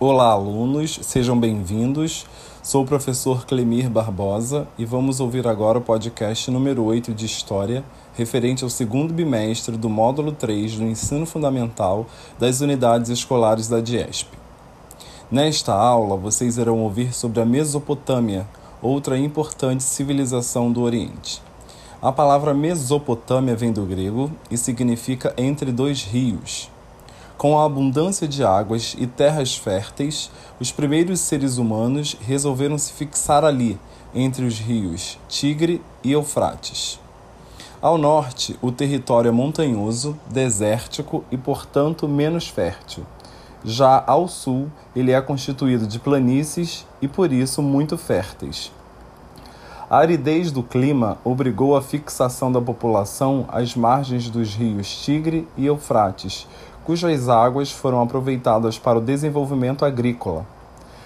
Olá, alunos, sejam bem-vindos. Sou o professor Clemir Barbosa e vamos ouvir agora o podcast número 8 de História, referente ao segundo bimestre do módulo 3 do Ensino Fundamental das Unidades Escolares da DIESP. Nesta aula, vocês irão ouvir sobre a Mesopotâmia, outra importante civilização do Oriente. A palavra Mesopotâmia vem do grego e significa entre dois rios. Com a abundância de águas e terras férteis, os primeiros seres humanos resolveram se fixar ali, entre os rios Tigre e Eufrates. Ao norte, o território é montanhoso, desértico e, portanto, menos fértil. Já ao sul, ele é constituído de planícies e, por isso, muito férteis. A aridez do clima obrigou a fixação da população às margens dos rios Tigre e Eufrates, cujas águas foram aproveitadas para o desenvolvimento agrícola.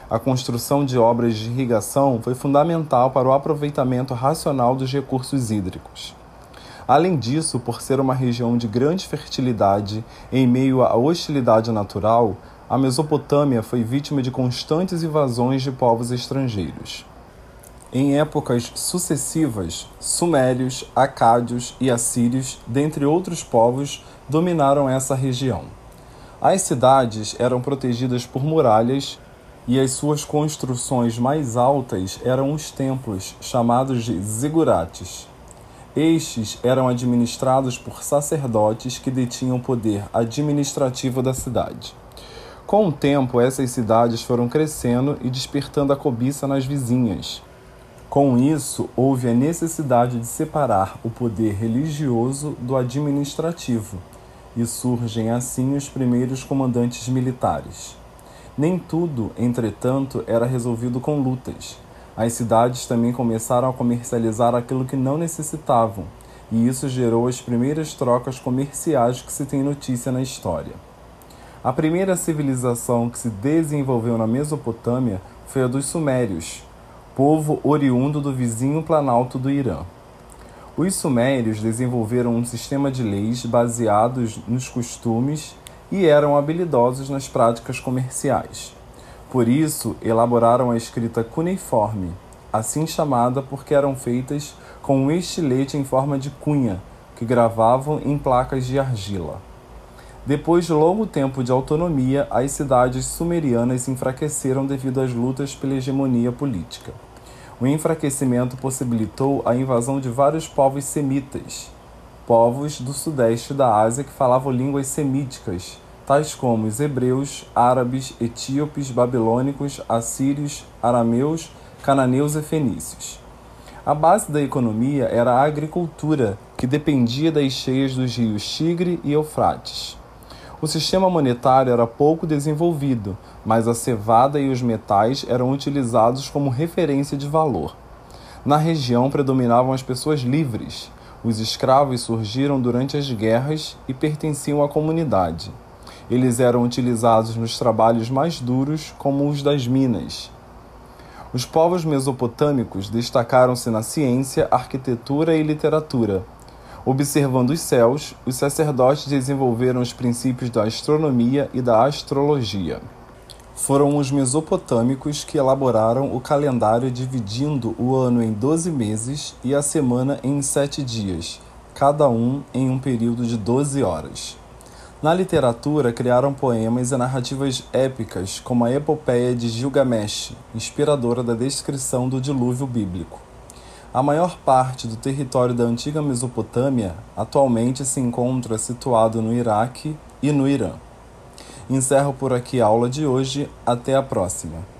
A construção de obras de irrigação foi fundamental para o aproveitamento racional dos recursos hídricos. Além disso, por ser uma região de grande fertilidade em meio à hostilidade natural, a Mesopotâmia foi vítima de constantes invasões de povos estrangeiros. Em épocas sucessivas, sumérios, acádios e assírios, dentre outros povos, dominaram essa região. As cidades eram protegidas por muralhas e as suas construções mais altas eram os templos, chamados de zigurates. Estes eram administrados por sacerdotes que detinham o poder administrativo da cidade. Com o tempo, essas cidades foram crescendo e despertando a cobiça nas vizinhas. Com isso, houve a necessidade de separar o poder religioso do administrativo, e surgem assim os primeiros comandantes militares. Nem tudo, entretanto, era resolvido com lutas. As cidades também começaram a comercializar aquilo que não necessitavam, e isso gerou as primeiras trocas comerciais que se tem notícia na história. A primeira civilização que se desenvolveu na Mesopotâmia foi a dos Sumérios, povo oriundo do vizinho planalto do Irã. Os Sumérios desenvolveram um sistema de leis baseados nos costumes e eram habilidosos nas práticas comerciais. Por isso, elaboraram a escrita cuneiforme, assim chamada porque eram feitas com um estilete em forma de cunha, que gravavam em placas de argila. Depois de longo tempo de autonomia, as cidades sumerianas enfraqueceram devido às lutas pela hegemonia política. O enfraquecimento possibilitou a invasão de vários povos semitas, povos do sudeste da Ásia que falavam línguas semíticas, tais como os hebreus, árabes, etíopes, babilônicos, assírios, arameus, cananeus e fenícios. A base da economia era a agricultura, que dependia das cheias dos rios Tigre e Eufrates. O sistema monetário era pouco desenvolvido, mas a cevada e os metais eram utilizados como referência de valor. Na região predominavam as pessoas livres. Os escravos surgiram durante as guerras e pertenciam à comunidade. Eles eram utilizados nos trabalhos mais duros, como os das minas. Os povos mesopotâmicos destacaram-se na ciência, arquitetura e literatura. Observando os céus, os sacerdotes desenvolveram os princípios da astronomia e da astrologia. Foram os mesopotâmicos que elaboraram o calendário dividindo o ano em 12 meses e a semana em sete dias, cada um em um período de 12 horas. Na literatura, criaram poemas e narrativas épicas, como a Epopeia de Gilgamesh, inspiradora da descrição do dilúvio bíblico. A maior parte do território da antiga Mesopotâmia atualmente se encontra situado no Iraque e no Irã. Encerro por aqui a aula de hoje. Até a próxima.